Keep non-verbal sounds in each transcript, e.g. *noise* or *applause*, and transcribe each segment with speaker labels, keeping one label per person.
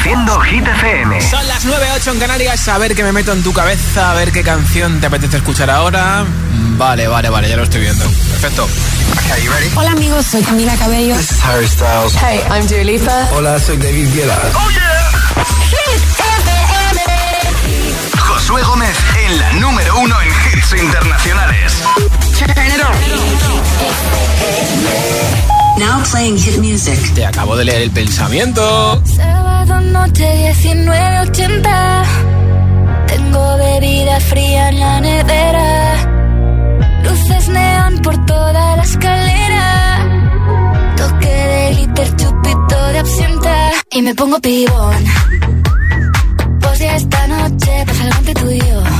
Speaker 1: Reproduciendo Hit FM.
Speaker 2: Son las 9.08 en Canarias. A ver qué me meto en tu cabeza, a ver qué canción te apetece escuchar ahora. Vale, vale, vale, ya lo estoy viendo. Perfecto.
Speaker 3: Okay, you ready?
Speaker 4: Hola amigos, soy Camila Cabello.
Speaker 3: This is Harry Styles.
Speaker 4: Hey, I'm Dua Lipa.
Speaker 5: Hola, soy David Guetta.
Speaker 1: ¡Oh, yeah!
Speaker 4: Hit FM.
Speaker 1: Josué Gómez en la número uno en hits internacionales.
Speaker 4: Turn it on.
Speaker 6: Now playing hit music.
Speaker 2: Te acabo de leer el pensamiento.
Speaker 7: Sábado noche 19.80 Tengo bebida fría en la nevera. Luces neón por toda la escalera. Toque de glitter, chupito de absenta. Y me pongo pibón. Pues ya esta noche pasa algo entre tú y yo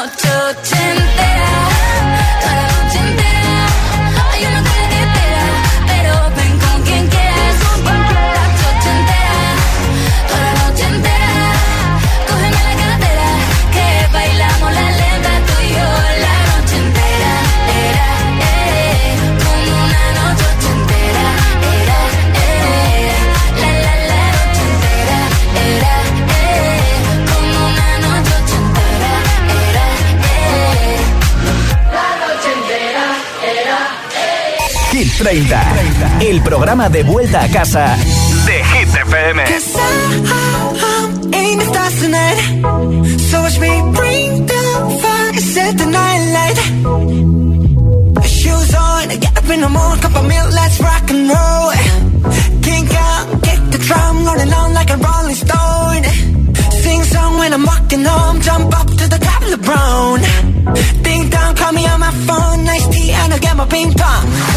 Speaker 1: 30. El programa de vuelta a casa de Hit FM.
Speaker 8: Shoes on, get up in the morning, cup of milk, let's rock and roll. Kink out, kick the drum, rolling on like a rolling stone. Sing song when I'm walking home, jump up to the top of the brown. Ding dong, call me on my phone, nice tea, and I'll get my ping pong.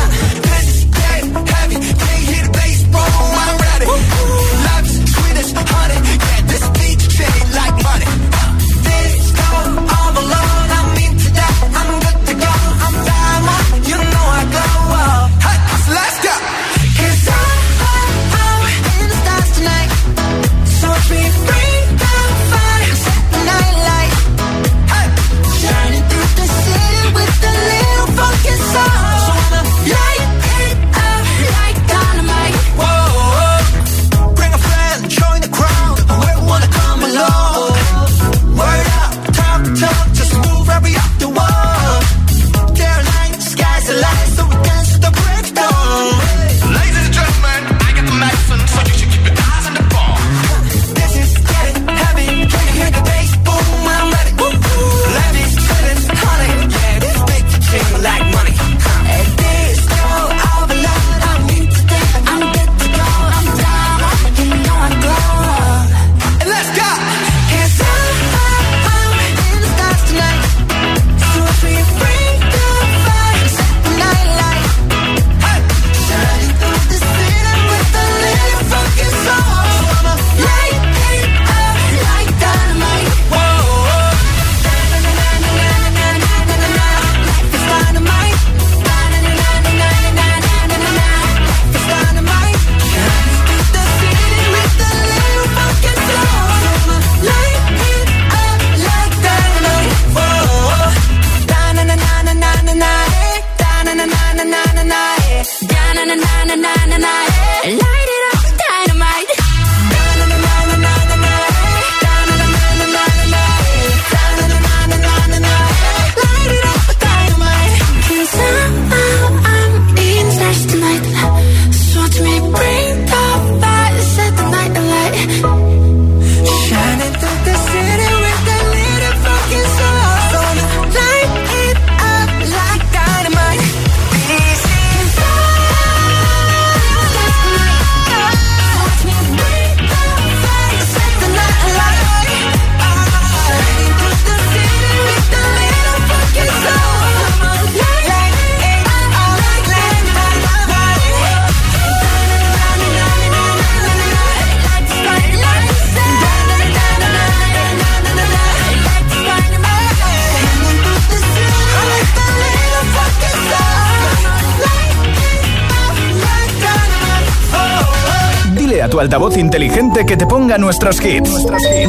Speaker 1: Altavoz inteligente que te ponga nuestros hits.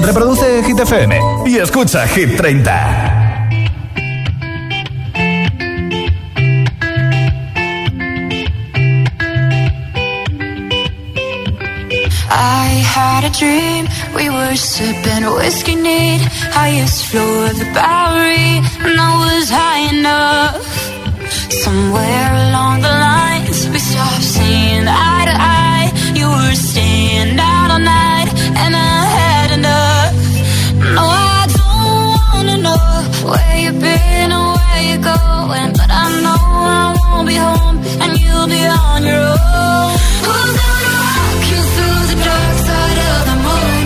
Speaker 1: Reproduce Hit FM y escucha Hit 30.
Speaker 9: I had a dream, we were sipping whiskey neat, highest floor of the Bowery, and I was high enough. Somewhere along the lines, we stopped seeing eye to eye. You were staying where you've been or where you're going, but I know I won't be home, and you'll be on your own. Who's gonna rock you through the dark side of the morning?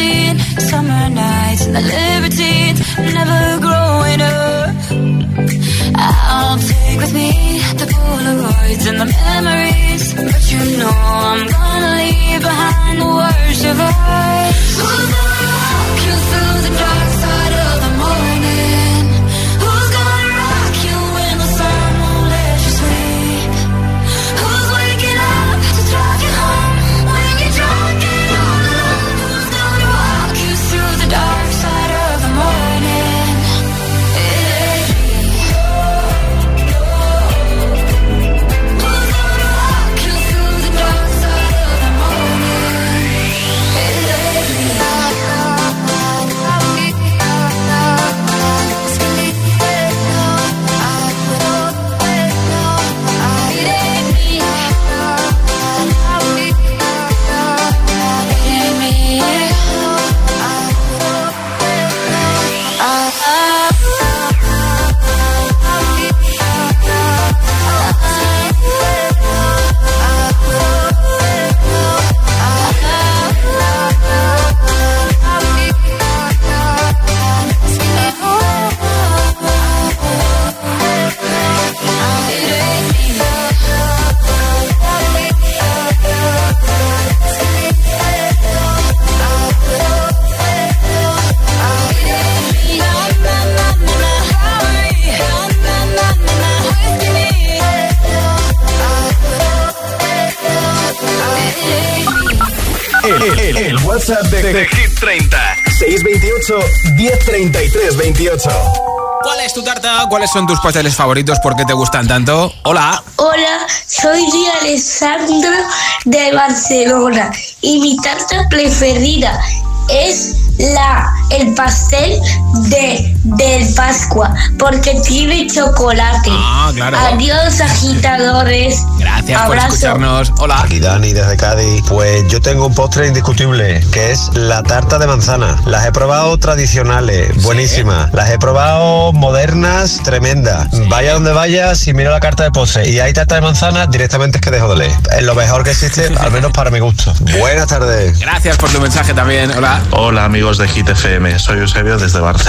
Speaker 9: 17 Summer nights and the libertines Never growing up. I'll take with me the Polaroids and the memories But you know I'm gonna leave behind the worst of us. Gonna walk you through the dark side
Speaker 1: 1033 28.
Speaker 2: ¿Cuál es tu tarta? ¿Cuáles son tus pasteles favoritos? ¿Por qué te gustan tanto? Hola.
Speaker 10: Hola, soy Ria Alessandro de Barcelona y mi tarta preferida es la el pastel de del Pascua porque tiene chocolate.
Speaker 2: Ah, claro.
Speaker 10: Adiós agitadores.
Speaker 2: Gracias por escucharnos. Hola.
Speaker 11: Aquí Dani desde Cádiz. Pues yo tengo un postre indiscutible, que es la tarta de manzana. Las he probado tradicionales, buenísimas. Las he probado modernas, tremendas. Vaya donde vaya, si miro la carta de postre y hay tarta de manzana, directamente es que dejo de leer. Es lo mejor que existe, *laughs* al menos para mi gusto. Buenas tardes.
Speaker 2: Gracias por tu mensaje también. Hola.
Speaker 12: Hola amigos de Hit FM, soy Eusebio desde Barcelona.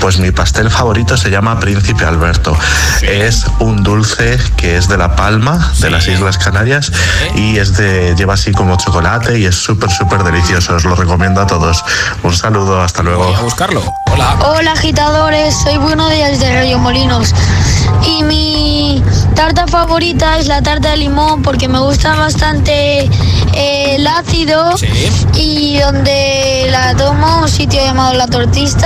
Speaker 12: Pues mi pastel favorito se llama Príncipe Alberto. Es un dulce que es de La Palma, de las Islas Canarias, y es de lleva así como chocolate y es súper súper delicioso. Os lo recomiendo a todos. Un saludo, hasta luego.
Speaker 2: Voy a buscarlo. Hola.
Speaker 13: Hola agitadores, soy Bruno Díaz de Rayo Molinos y mi tarta favorita es la tarta de limón porque me gusta bastante el ácido
Speaker 2: Sí.
Speaker 13: y donde la tomo, un sitio llamado La Tortista,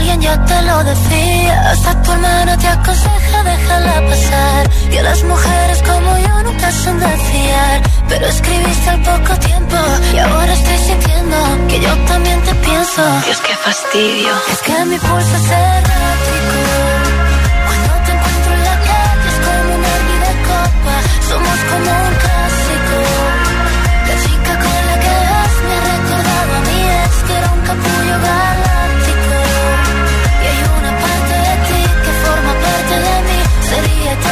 Speaker 13: Alguien ya te
Speaker 2: lo decía, hasta tu hermana te aconseja déjala pasar.
Speaker 14: Y a las mujeres como yo nunca son de fiar, pero
Speaker 15: escribiste al poco tiempo y ahora estoy sintiendo que yo también te pienso.
Speaker 7: Dios, qué fastidio. Es que mi pulso es errático. Cuando te encuentro en la calle es como una de copa, somos como un clásico. La chica con la que has me ha recordado a mí es que era un capullo.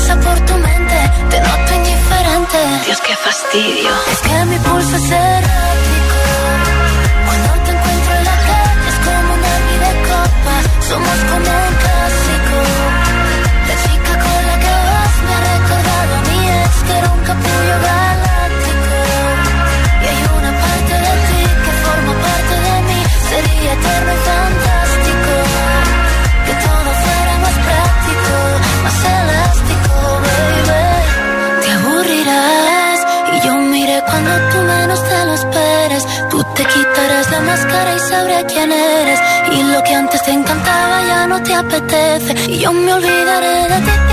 Speaker 7: pasa por tu mente, te noto indiferente. Dios, qué fastidio. Es que mi pulso es errático. Cuando te encuentro en la calle es como una vida copa. Somos como un clásico. La chica con la que vas me ha recordado a mí es que era un capullo galáctico. Y hay una parte de ti que forma parte de mí. Sería eterno y fantástico que todo fuera más práctico más elástico, baby.
Speaker 2: Te aburrirás y
Speaker 15: yo miré cuando tú menos te lo esperes. Tú te quitarás la máscara y sabré quién eres. Y lo que antes te encantaba ya no te apetece. Y yo me olvidaré
Speaker 2: de ti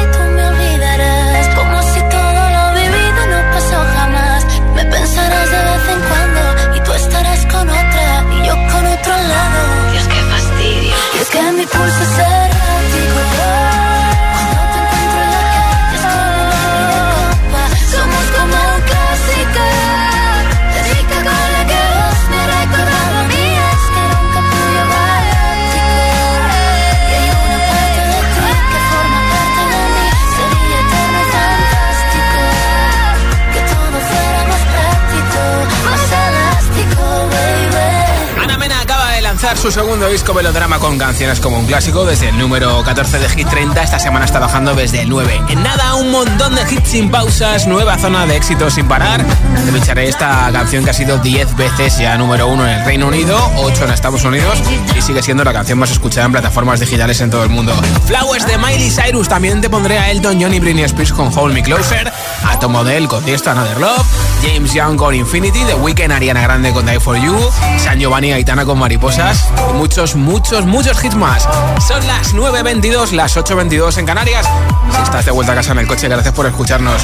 Speaker 2: su segundo disco Velodrama con canciones como un clásico desde el número 14 de Hit 30. Esta semana está bajando desde el 9. En nada, un montón de hits sin pausas, nueva zona de éxito sin parar. Te pincharé esta canción que ha sido 10 veces ya número 1 en el Reino Unido, 8 en Estados Unidos y sigue siendo la canción más escuchada en plataformas digitales en todo el mundo. Flowers de Miley Cyrus, también te pondré a Elton John y Britney Spears con Hold Me Closer, Tom Odell con Tiesto Another Love, James Young con Infinity, The Weeknd Ariana Grande con Die For You, San Giovanni Aitana con Mariposas y muchos, muchos, muchos hits más. Son las 9.22, las 8.22 en Canarias. Si estás de vuelta a casa en el coche, gracias por escucharnos.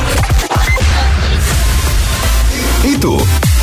Speaker 1: ¿Y tú?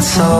Speaker 8: so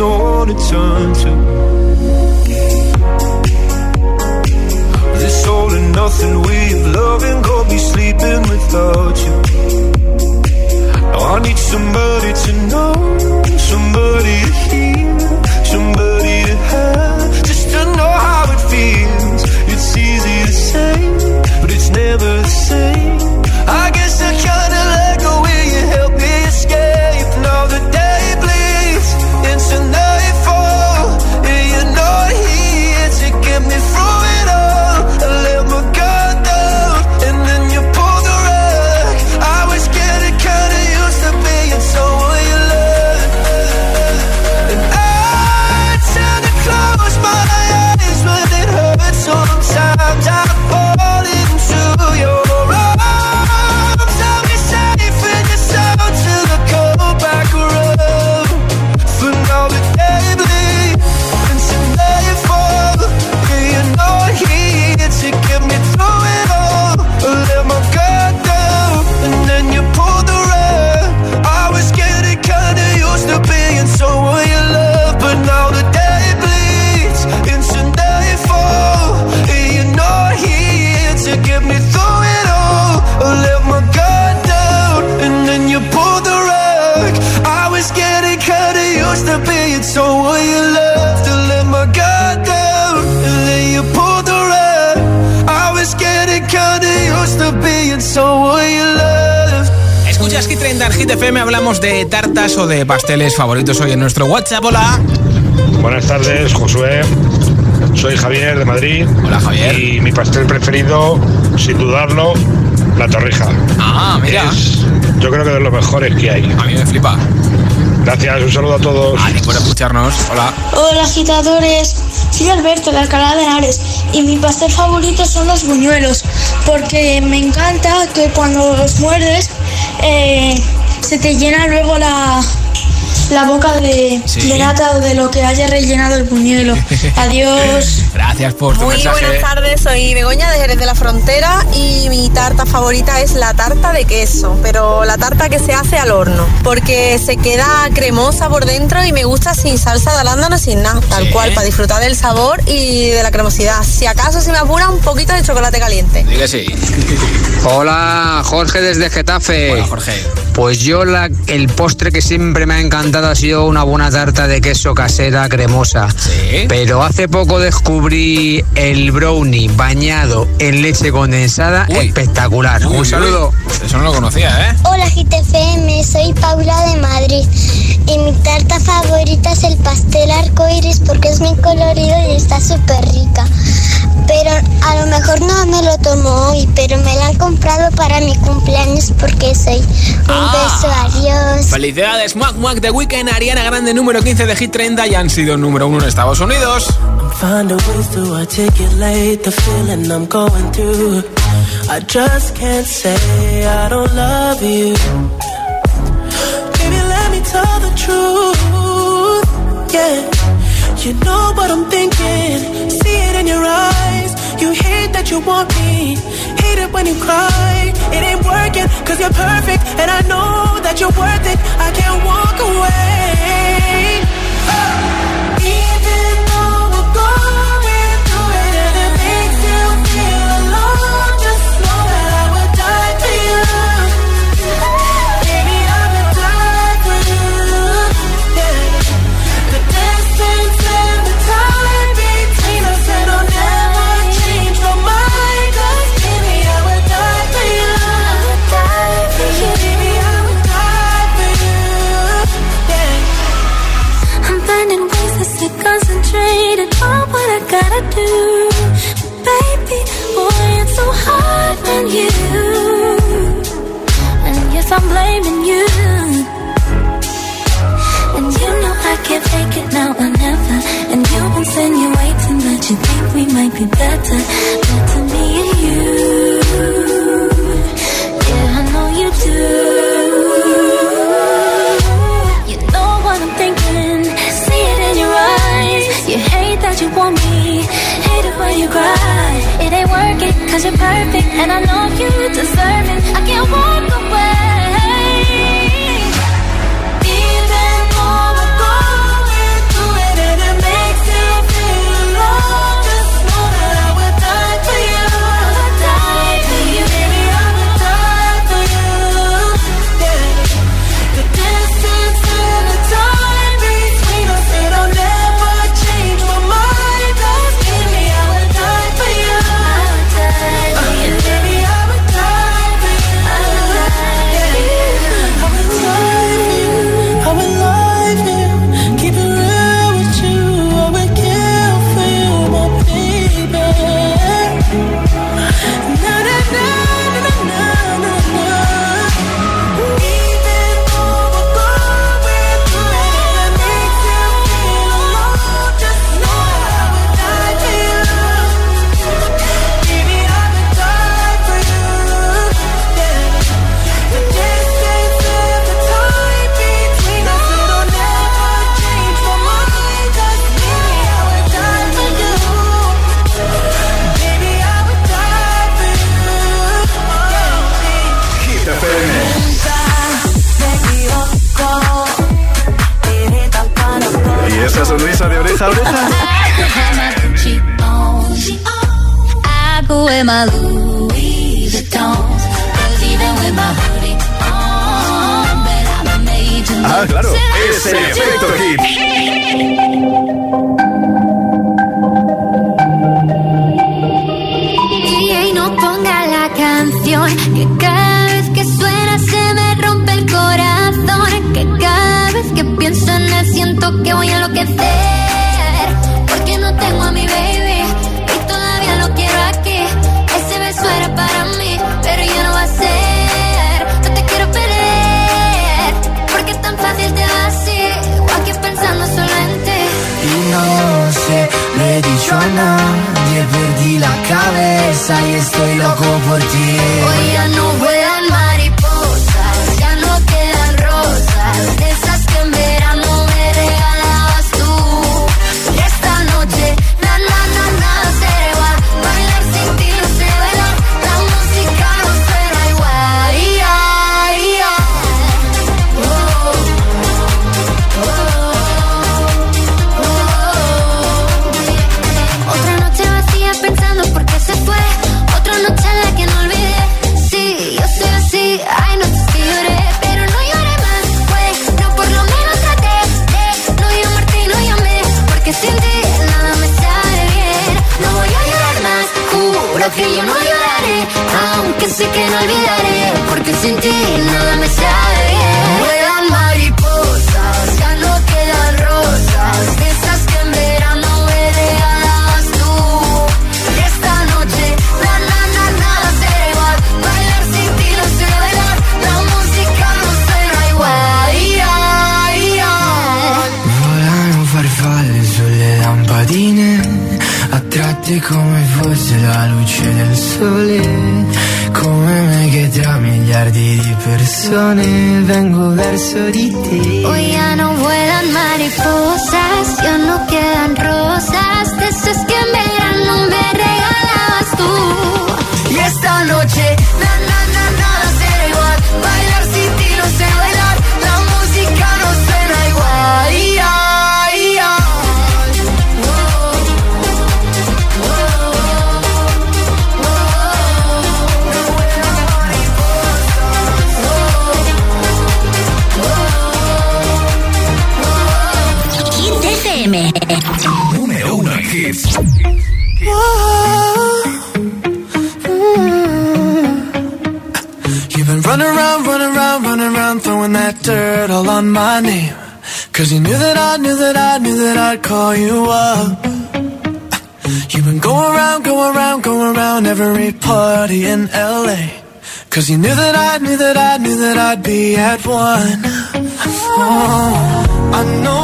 Speaker 8: know to turn to. This all and nothing we've loving, go be sleeping without you. Now I need somebody to know, somebody to hear, somebody to have, just to know how it feels. It's easy to say, but it's never the same.
Speaker 2: Hit 30 en Hit FM, hablamos de tartas o de pasteles favoritos hoy en nuestro WhatsApp. Hola.
Speaker 16: Buenas tardes, Josué. Soy Javier de Madrid.
Speaker 2: Hola, Javier.
Speaker 16: Y mi pastel preferido, sin dudarlo, la torrija.
Speaker 2: Ah, mira.
Speaker 16: Es, yo creo que de los mejores que hay.
Speaker 2: A mí me flipa.
Speaker 16: Gracias, un saludo a todos.
Speaker 2: Vale, por escucharnos. Hola.
Speaker 13: Hola agitadores, soy Alberto de Alcalá de Henares y mi pastel favorito son los buñuelos porque me encanta que cuando los muerdes eh, se te llena luego la, la boca de,
Speaker 2: Sí.
Speaker 13: de nata o de lo que haya rellenado el buñuelo. *laughs* Adiós.
Speaker 2: Gracias por tu
Speaker 17: Muy
Speaker 2: mensaje.
Speaker 17: buenas tardes, soy Begoña de Jerez de la Frontera y mi tarta favorita es la tarta de queso, pero la tarta que se hace al horno, porque se queda cremosa por dentro y me gusta sin salsa de arándano, sin nada, tal
Speaker 2: Sí.
Speaker 17: cual, para disfrutar del sabor y de la cremosidad. Si acaso se me apura un poquito de chocolate caliente.
Speaker 2: Diga sí.
Speaker 18: Hola, Jorge desde Getafe.
Speaker 2: Hola, Jorge.
Speaker 18: Pues yo la- el postre que siempre me ha encantado ha sido una buena tarta de queso casera cremosa.
Speaker 2: Sí.
Speaker 18: Pero hace poco descubrí el brownie bañado en leche condensada
Speaker 2: Uy.
Speaker 18: espectacular.
Speaker 2: Uy,
Speaker 18: Un saludo.
Speaker 2: uy. Eso no lo conocía, ¿eh?
Speaker 19: Hola GTFM, soy Paula de Madrid y mi tarta favorita es el pastel arcoiris porque es muy colorido y está súper rica. A lo mejor no me lo tomo hoy, pero me lo han comprado para mi cumpleaños porque soy un
Speaker 2: Ah.
Speaker 19: beso, adiós.
Speaker 2: Felicidades, Muac Muac de Weekend, Ariana Grande, número 15 de Hit 30 y han sido número 1 en Estados Unidos.
Speaker 8: Find a ways to articulate the feeling I'm going through. I just can't say I don't love you. Baby, let me tell the truth. Yeah, you know what I'm thinking. See it in your eyes. You hate that you want me. Hate it when you cry. It ain't working cause you're perfect. And I know that you're worth it. I can't walk away. I
Speaker 9: it now or never. And you've insinuating that you think we might be better. Better me and you. Yeah, I know you do. You know what I'm thinking. See it in your eyes. You hate that you want me. Hate it when you cry. It ain't working cause you're perfect. And I know you deserve it. I can't walk away.
Speaker 8: my name. Cause you knew that I knew that I knew that I'd call you up. You've been going around, going around, going around every party in LA Cause you knew that I knew that I knew that I'd be at one. Oh, I know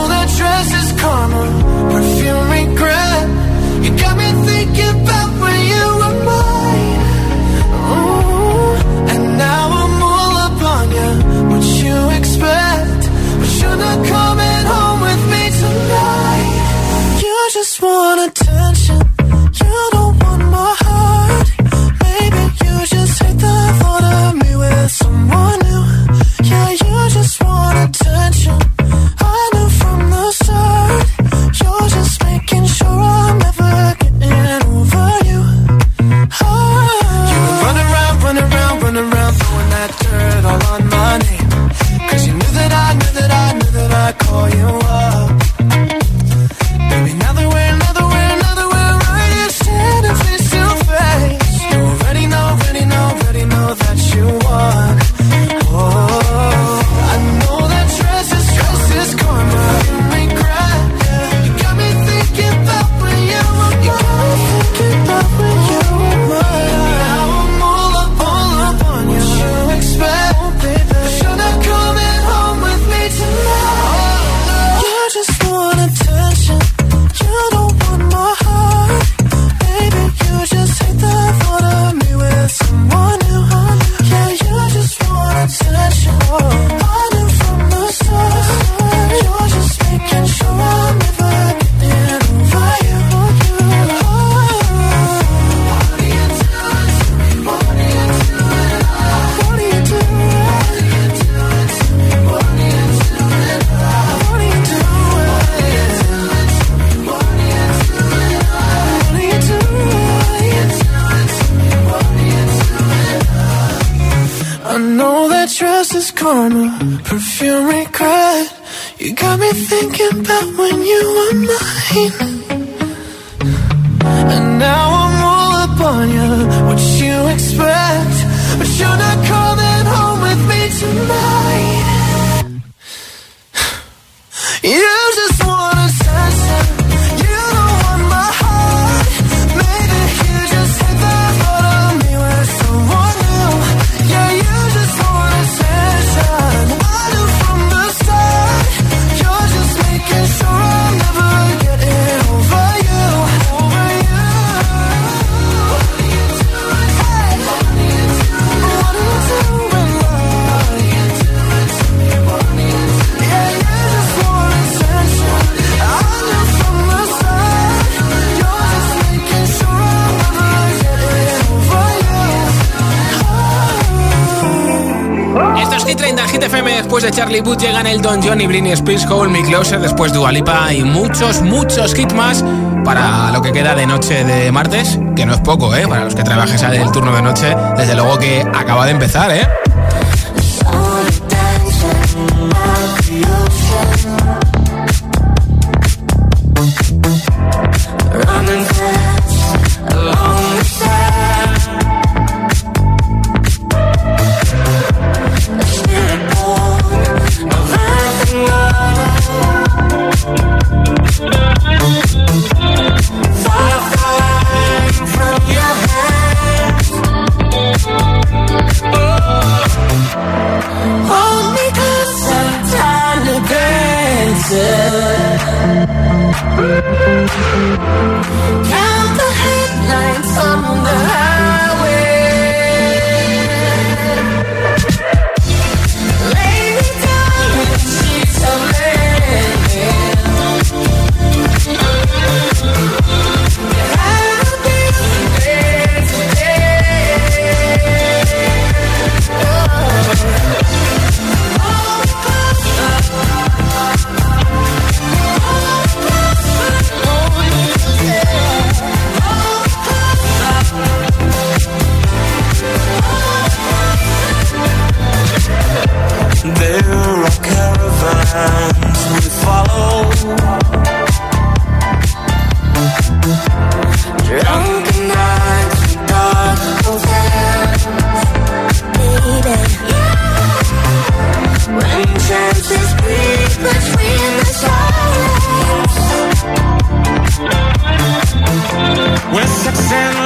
Speaker 9: wanna
Speaker 2: Después de Charlie Booth llegan el Don John y Britney Spears, Hole, Me Closer, después Dualipa y muchos, muchos hits más para lo que queda de noche de martes, que no es poco, ¿eh? Para los que trabajes el turno de noche, desde luego que acaba de empezar, ¿eh?
Speaker 9: Send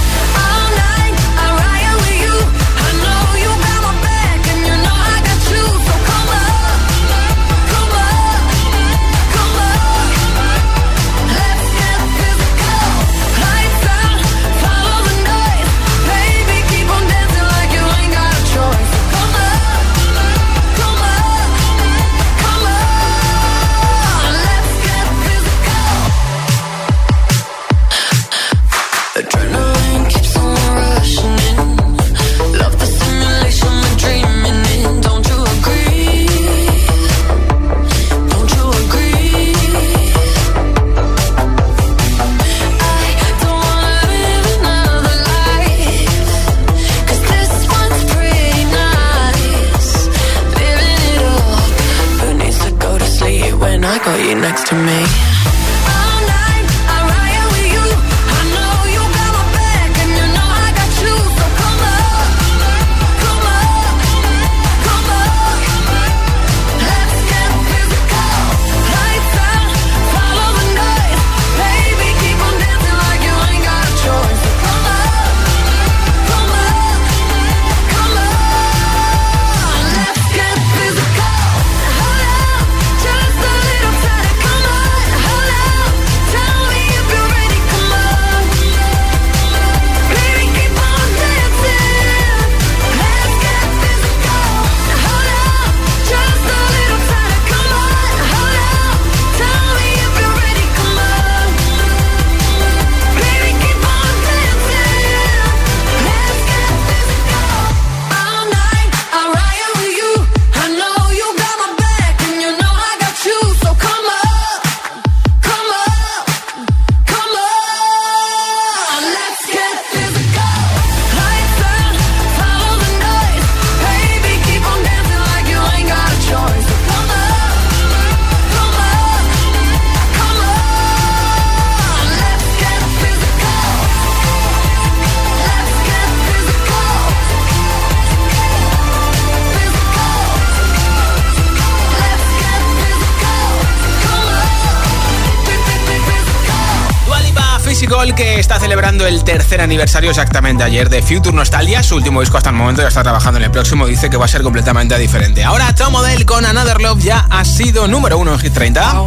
Speaker 20: El tercer aniversario exactamente ayer de Future Nostalgia. Su último disco hasta el momento ya está trabajando en el próximo. Dice que va a ser completamente diferente. Ahora Tom Model con Another Love ya ha sido número uno en Hit 30.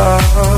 Speaker 21: And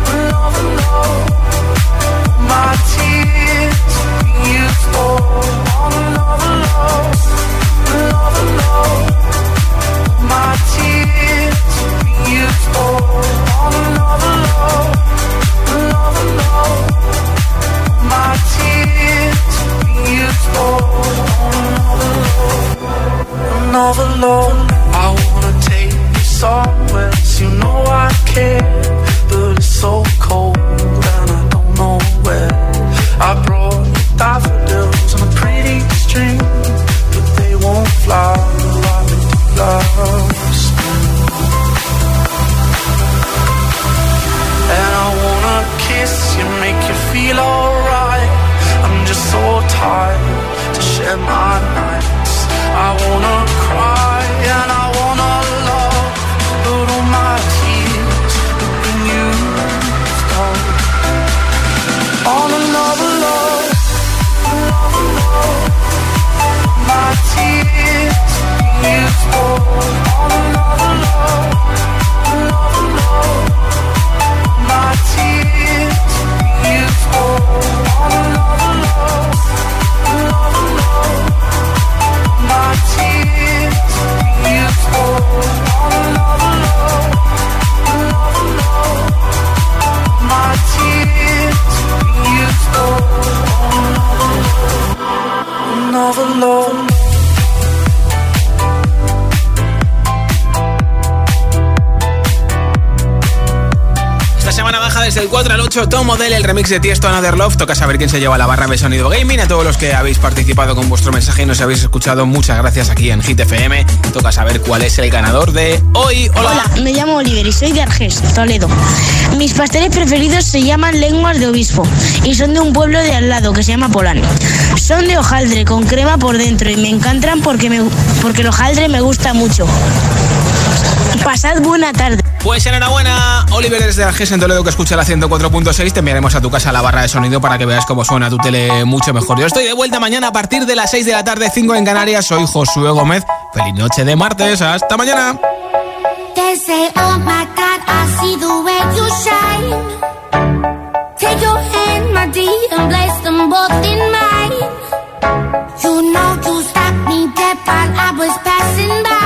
Speaker 21: On and on and on, my tears
Speaker 20: bring el remix de Tiesto Another Love. Toca saber quién se lleva la barra de sonido gaming. A todos los que habéis participado con vuestro mensaje y nos habéis escuchado, muchas gracias aquí en Hit FM. Toca saber cuál es el ganador de hoy.
Speaker 22: Hola. me llamo Oliver y soy de Arges, Toledo. Mis pasteles preferidos se llaman lenguas de obispo y son de un pueblo de al lado que se llama Polán. Son de hojaldre con crema por dentro y me encantan porque, porque el hojaldre me gusta mucho. Pasad buena tarde.
Speaker 20: Pues enhorabuena, Oliver desde Arges en Toledo que escucha la 104.6. Te enviaremos a tu casa la barra de sonido para que veas cómo suena tu tele mucho mejor. Yo estoy de vuelta mañana a partir de las 6 de la tarde, 5 en Canarias. Soy Josué Gómez. Feliz noche de martes. Hasta mañana.
Speaker 23: I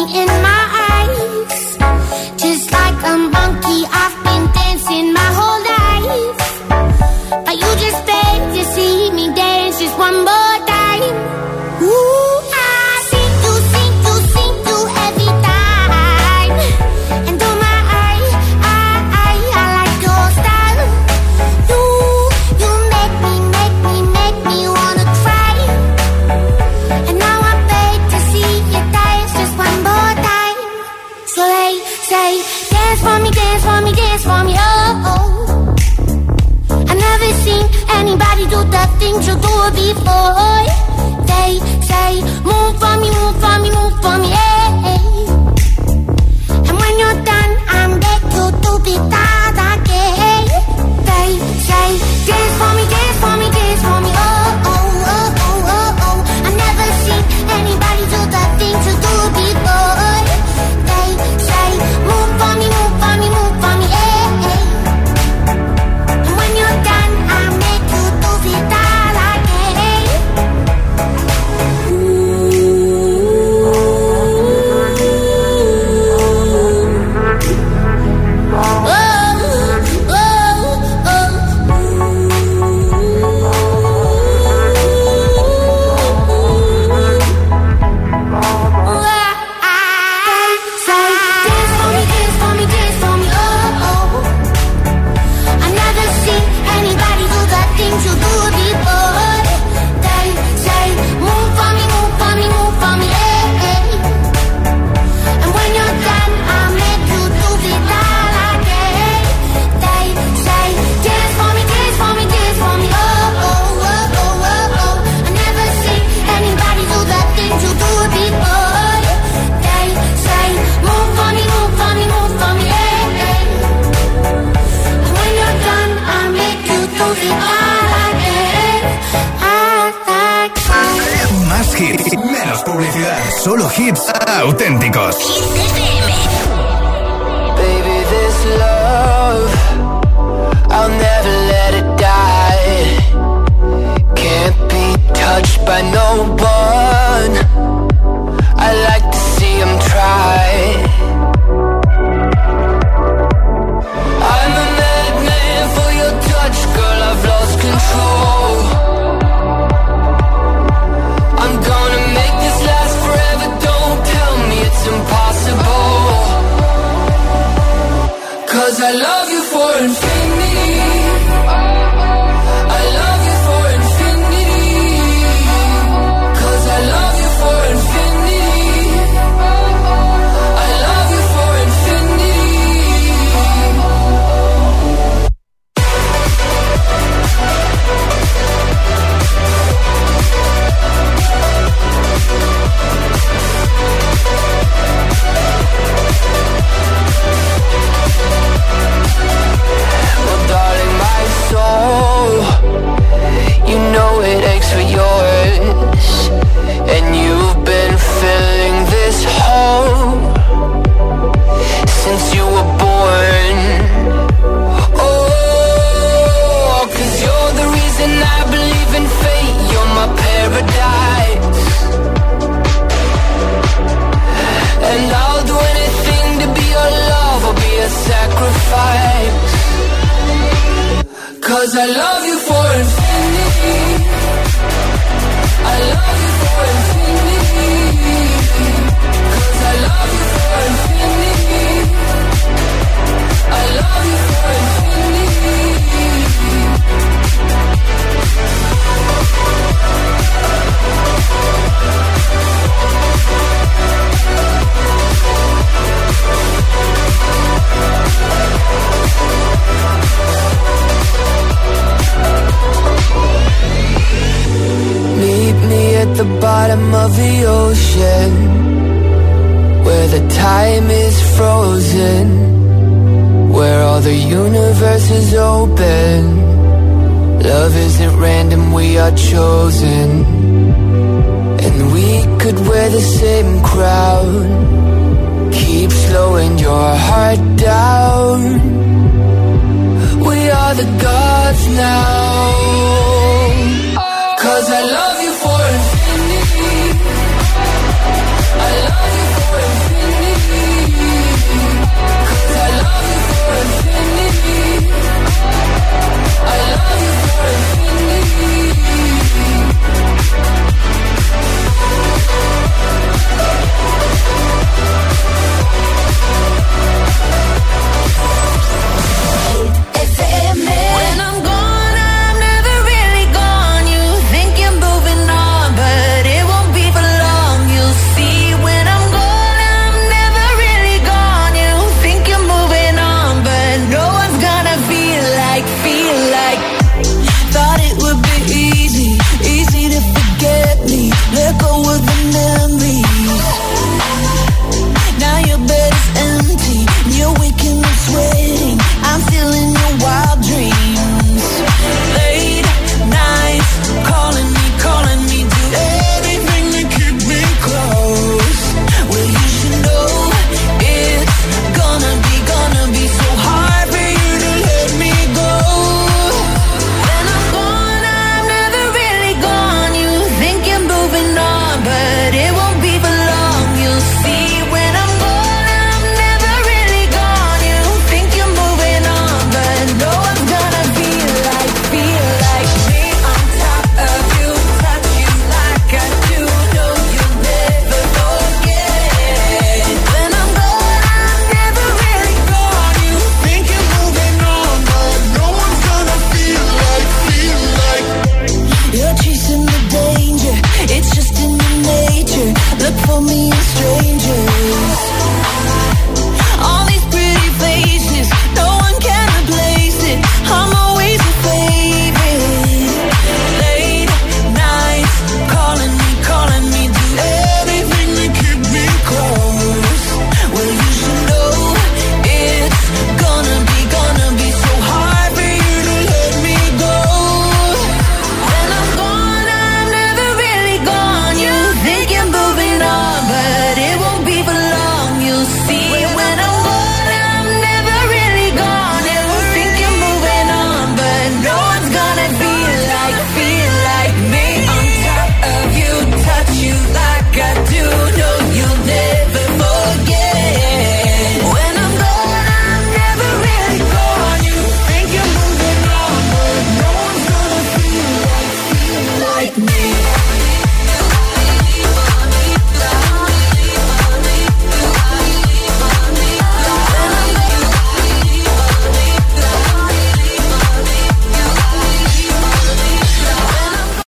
Speaker 23: infinity I